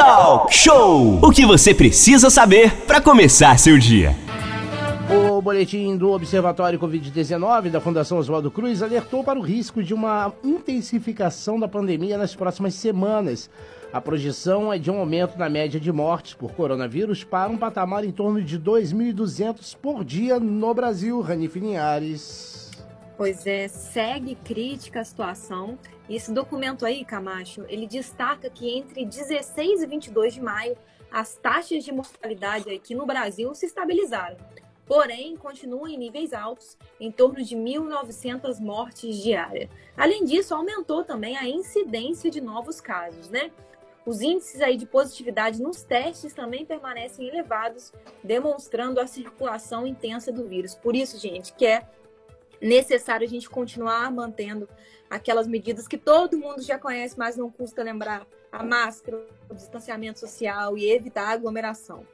Talk Show! O que você precisa saber para começar seu dia. O boletim do Observatório Covid-19 da Fundação Oswaldo Cruz alertou para o risco de uma intensificação da pandemia nas próximas semanas. A projeção é de um aumento na média de mortes por coronavírus para um patamar em torno de 2.200 por dia no Brasil. Rani Linhares. Pois é, segue crítica a situação. Esse documento aí, Camacho, ele destaca que entre 16 e 22 de maio, as taxas de mortalidade aqui no Brasil se estabilizaram. Porém, continuam em níveis altos, em torno de 1.900 mortes diárias. Além disso, aumentou também a incidência de novos casos, né? Os índices aí de positividade nos testes também permanecem elevados, demonstrando a circulação intensa do vírus. Por isso, gente, que é necessário a gente continuar mantendo aquelas medidas que todo mundo já conhece, mas não custa lembrar: a máscara, o distanciamento social e evitar a aglomeração.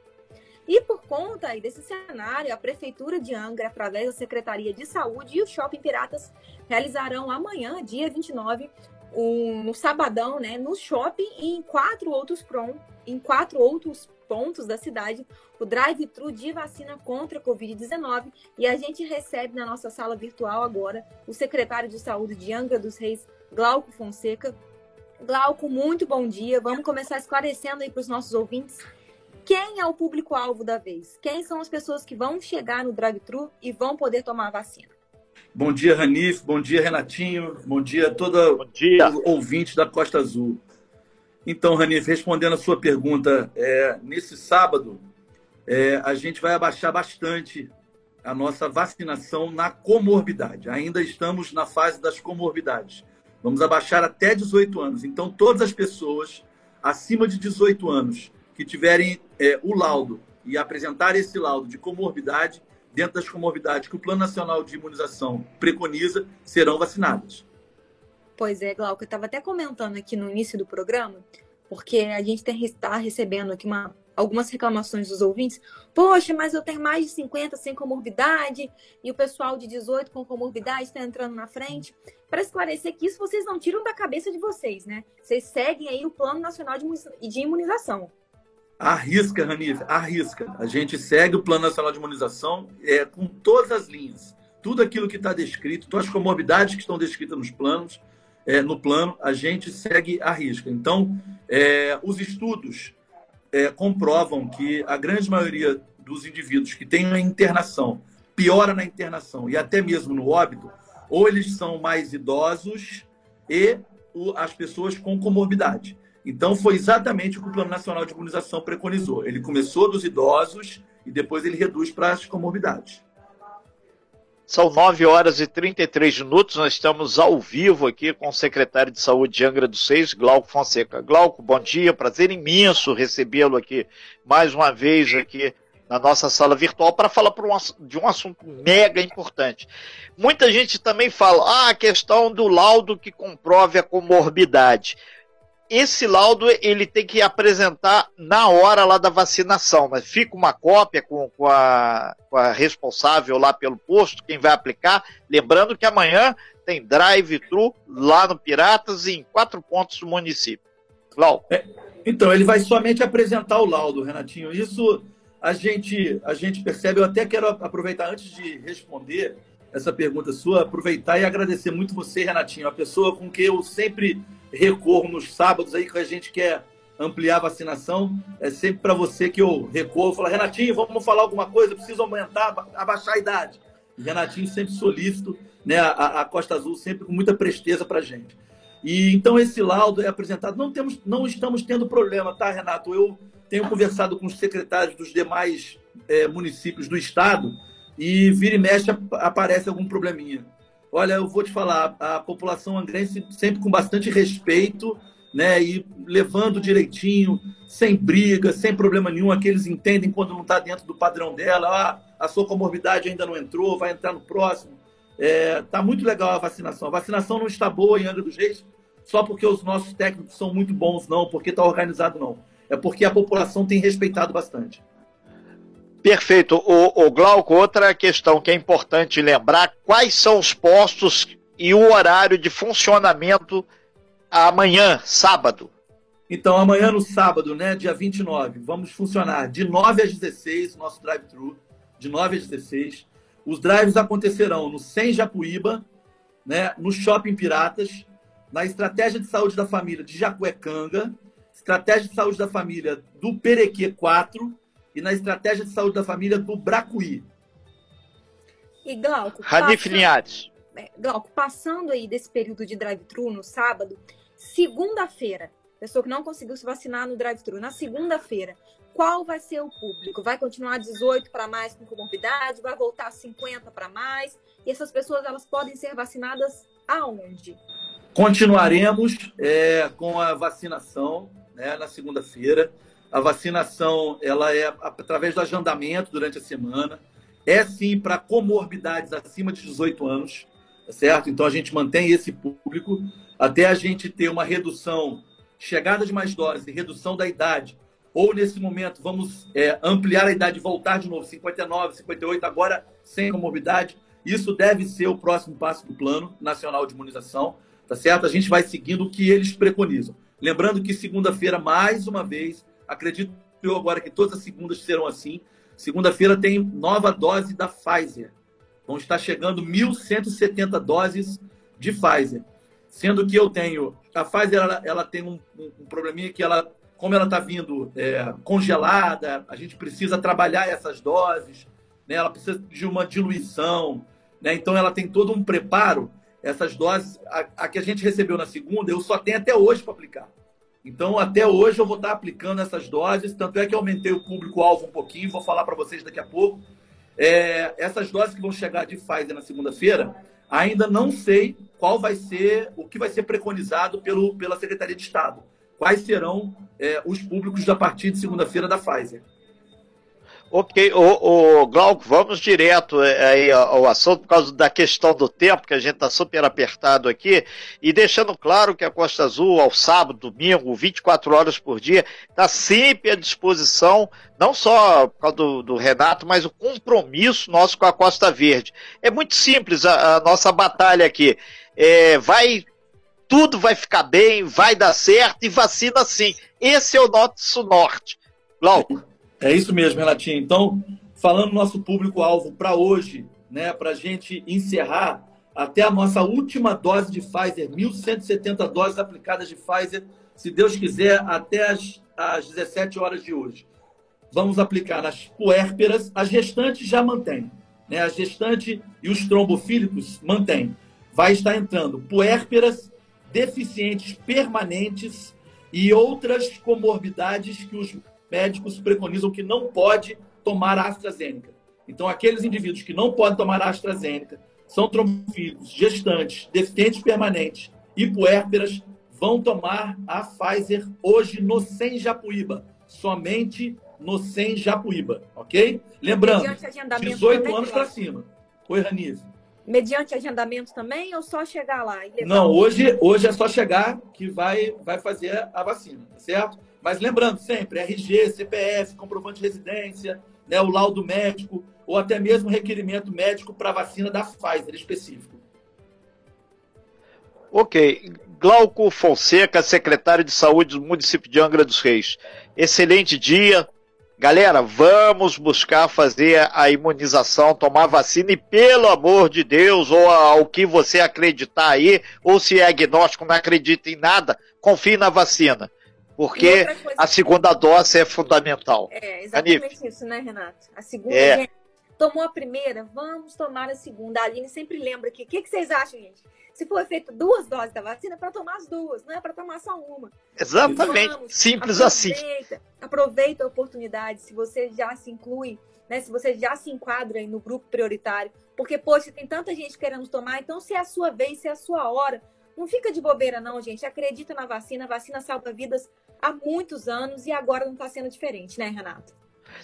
E por conta desse cenário, a Prefeitura de Angra, através da Secretaria de Saúde e o Shopping Piratas, realizarão amanhã, dia 29, um, no sabadão, né, no shopping e em quatro outros prom, em quatro outros pontos da cidade, o drive-thru de vacina contra a Covid-19. E a gente recebe na nossa sala virtual agora o secretário de Saúde de Angra dos Reis, Glauco Fonseca. Glauco, muito bom dia. Vamos começar esclarecendo aí para os nossos ouvintes quem é o público-alvo da vez? Quem são as pessoas que vão chegar no drive-thru e vão poder tomar a vacina? Bom dia, Ranif. Bom dia, Renatinho. Bom dia a Bom dia. ouvinte da Costa Azul. Então, Ranif, respondendo a sua pergunta, é, nesse sábado é, a gente vai abaixar bastante a nossa vacinação na comorbidade. Ainda estamos na fase das comorbidades. Vamos abaixar até 18 anos. Então, todas as pessoas acima de 18 anos que tiverem é, o laudo e apresentar esse laudo de comorbidade, dentro das comorbidades que o Plano Nacional de Imunização preconiza, serão vacinadas. Pois é, Glauco, eu estava até comentando aqui no início do programa, porque a gente está recebendo aqui uma, algumas reclamações dos ouvintes. Poxa, mas eu tenho mais de 50 sem comorbidade e o pessoal de 18 com comorbidade está entrando na frente. Para esclarecer que isso vocês não tiram da cabeça de vocês, né? Vocês seguem aí o Plano Nacional de Imunização. Arrisca, Ranif, arrisca. A gente segue o Plano Nacional de Imunização é, com todas as linhas. Tudo aquilo que está descrito, todas as comorbidades que estão descritas nos planos, é, no plano, a gente segue a risca. Então, é, os estudos é, comprovam que a grande maioria dos indivíduos que têm uma internação, piora na internação e até mesmo no óbito, ou eles são mais idosos e as pessoas com comorbidade. Então, foi exatamente o que o Plano Nacional de Imunização preconizou. Ele começou dos idosos e depois ele reduz para as comorbidades. São 9 horas e 33 minutos. Nós estamos ao vivo aqui com o secretário de Saúde de Angra dos Seis, Glauco Fonseca. Glauco, bom dia. Prazer imenso recebê-lo aqui mais uma vez aqui na nossa sala virtual para falar de um assunto mega importante. Muita gente também fala, ah, a questão do laudo que comprove a comorbidade esse laudo ele tem que apresentar na hora lá da vacinação, mas fica uma cópia com, com, a, com a responsável lá pelo posto, quem vai aplicar. Lembrando que amanhã tem drive-thru lá no Piratas em quatro pontos do município. Lau. É, então, ele vai somente apresentar o laudo, Renatinho. Isso a gente, a gente percebe. Eu até quero aproveitar, antes de responder essa pergunta sua, aproveitar e agradecer muito você, Renatinho, a pessoa com quem eu sempre recorro nos sábados aí que a gente quer ampliar a vacinação. É sempre para você que eu recorro. Falo, Renatinho, vamos falar alguma coisa? Preciso aumentar, abaixar a idade. Renatinho sempre solícito, né? A, a Costa Azul sempre com muita presteza para gente. E então esse laudo é apresentado. Não temos, não estamos tendo problema, tá, Renato? Eu tenho conversado com os secretários dos demais é, municípios do estado e vira e mexe aparece algum probleminha. Olha, eu vou te falar, a população angrense sempre com bastante respeito, né? E levando direitinho, sem briga, sem problema nenhum. Aqueles entendem quando não está dentro do padrão dela. Ah, a sua comorbidade ainda não entrou, vai entrar no próximo. É, tá muito legal a vacinação. A vacinação não está boa em Angra dos Reis só porque os nossos técnicos são muito bons, não, porque está organizado, não. É porque a população tem respeitado bastante. Perfeito. O, o Glauco, outra questão que é importante lembrar, quais são os postos e o horário de funcionamento amanhã, sábado? Então, amanhã no sábado, né, dia 29, vamos funcionar de 9 às 16, nosso drive-thru, de 9 às 16. Os drives acontecerão no Sem Japuíba, né, no Shopping Piratas, na Estratégia de Saúde da Família de Jacuecanga, Estratégia de Saúde da Família do Perequê 4 e na Estratégia de Saúde da Família do Bracuí. E Glauco, Ranif passa- Linhares. é, Glauco, passando aí desse período de drive-thru no sábado, segunda-feira, pessoa que não conseguiu se vacinar no drive-thru, na segunda-feira, qual vai ser o público? Vai continuar 18 para mais com comorbidade? Vai voltar 50 para mais? E essas pessoas elas podem ser vacinadas aonde? Continuaremos é, com a vacinação né, na segunda-feira. A vacinação ela é através do agendamento durante a semana. É sim para comorbidades acima de 18 anos, tá certo? Então a gente mantém esse público até a gente ter uma redução, chegada de mais doses redução da idade. Ou nesse momento vamos é, ampliar a idade e voltar de novo, 59, 58, agora sem comorbidade. Isso deve ser o próximo passo do Plano Nacional de Imunização tá certo? A gente vai seguindo o que eles preconizam. Lembrando que segunda-feira, mais uma vez, acredito eu agora que todas as segundas serão assim. Segunda-feira tem nova dose da Pfizer. Vão estar chegando 1.170 doses de Pfizer. Sendo que eu tenho. A Pfizer ela, ela tem um, um, probleminha que ela, como ela está vindo é, congelada, a gente precisa trabalhar essas doses, né? ela precisa de uma diluição. Né? Então ela tem todo um preparo essas doses, a, a, que a gente recebeu na segunda, eu só tenho até hoje para aplicar. Então, até hoje eu vou estar aplicando essas doses, tanto é que eu aumentei o público-alvo um pouquinho, vou falar para vocês daqui a pouco. É, essas doses que vão chegar de Pfizer na segunda-feira, ainda não sei qual vai ser, o que vai ser preconizado pelo, pela Secretaria de Estado. Quais serão é, os públicos a partir de segunda-feira da Pfizer. Ok, o, o Glauco, vamos direto aí ao assunto por causa da questão do tempo, que a gente está super apertado aqui, e deixando claro que a Costa Azul, ao sábado, domingo, 24 horas por dia, está sempre à disposição, não só por causa do, do, Renato, mas o compromisso nosso com a Costa Verde. É muito simples a, a nossa batalha aqui. É, vai, tudo vai ficar bem, vai dar certo e vacina sim. Esse é o nosso norte. Glauco. É isso mesmo, Renatinho. Então, falando nosso público-alvo para hoje, né, para a gente encerrar, até a nossa última dose de Pfizer, 1.170 doses aplicadas de Pfizer, se Deus quiser, até as, as 17 horas de hoje. Vamos aplicar nas puérperas, as gestantes já mantém. Né? A gestante e os trombofílicos mantém. Vai estar entrando puérperas, deficientes permanentes e outras comorbidades que os médicos preconizam que não pode tomar a AstraZeneca. Então, aqueles indivíduos que não podem tomar a AstraZeneca são trombofílicos, gestantes, deficientes permanentes e puérperas vão tomar a Pfizer hoje no Sem Japuíba. Somente no Sem Japuíba, ok? Lembrando, 18 anos para cima. Oi, Ranice. Mediante agendamento também ou só chegar lá? Não, hoje, hoje é só chegar que vai, vai fazer a vacina, tá certo? Mas lembrando sempre, RG, CPF, comprovante de residência, né, o laudo médico, ou até mesmo requerimento médico para vacina da Pfizer específico. Ok. Glauco Fonseca, secretário de Saúde do município de Angra dos Reis. Excelente dia. Galera, vamos buscar fazer a imunização, tomar vacina e, pelo amor de Deus, ou ao que você acreditar aí, ou se é agnóstico, não acredita em nada, confie na vacina. Porque a segunda dose é fundamental. É, exatamente Anif. isso, né, Renato? A segunda, é. gente, tomou a primeira, vamos tomar a segunda. A Aline sempre lembra aqui. O que, que vocês acham, gente? Se for feito duas doses da vacina, é para tomar as duas, não é para tomar só uma. Exatamente. Vamos, Simples assim. aproveita, assim. Aproveita a oportunidade, se você já se inclui, né? Se você já se enquadra aí no grupo prioritário. Porque, poxa, tem tanta gente querendo tomar, então se é a sua vez, se é a sua hora, não fica de bobeira, não, gente. Acredita na vacina. A vacina salva vidas há muitos anos e agora não está sendo diferente, né, Renato?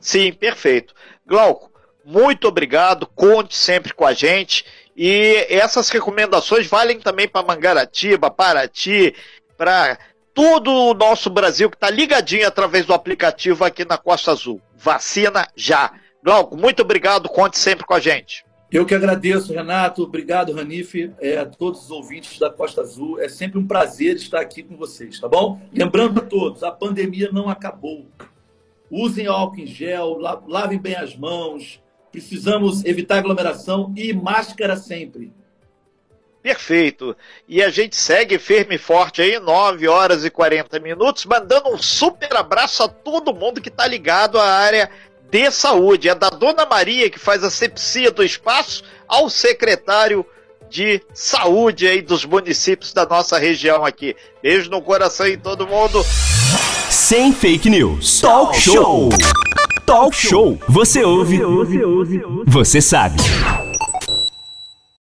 Sim, perfeito. Glauco, muito obrigado. Conte sempre com a gente. E essas recomendações valem também para Mangaratiba, Paraty, para todo o nosso Brasil que está ligadinho através do aplicativo aqui na Costa Azul. Vacina já. Glauco, muito obrigado. Conte sempre com a gente. Eu que agradeço, Renato. Obrigado, Ranife, é, a todos os ouvintes da Costa Azul. É sempre um prazer estar aqui com vocês, tá bom? Lembrando a todos, a pandemia não acabou. Usem álcool em gel, lavem bem as mãos. Precisamos evitar aglomeração e máscara sempre. Perfeito. E a gente segue firme e forte aí, 9 horas e 40 minutos, mandando um super abraço a todo mundo que está ligado à área de Saúde. É da Dona Maria, que faz a sepsia do espaço, ao secretário de saúde aí dos municípios da nossa região aqui. Beijo no coração em todo mundo. Sem fake news. Talk show. Talk show. Você ouve. Você sabe.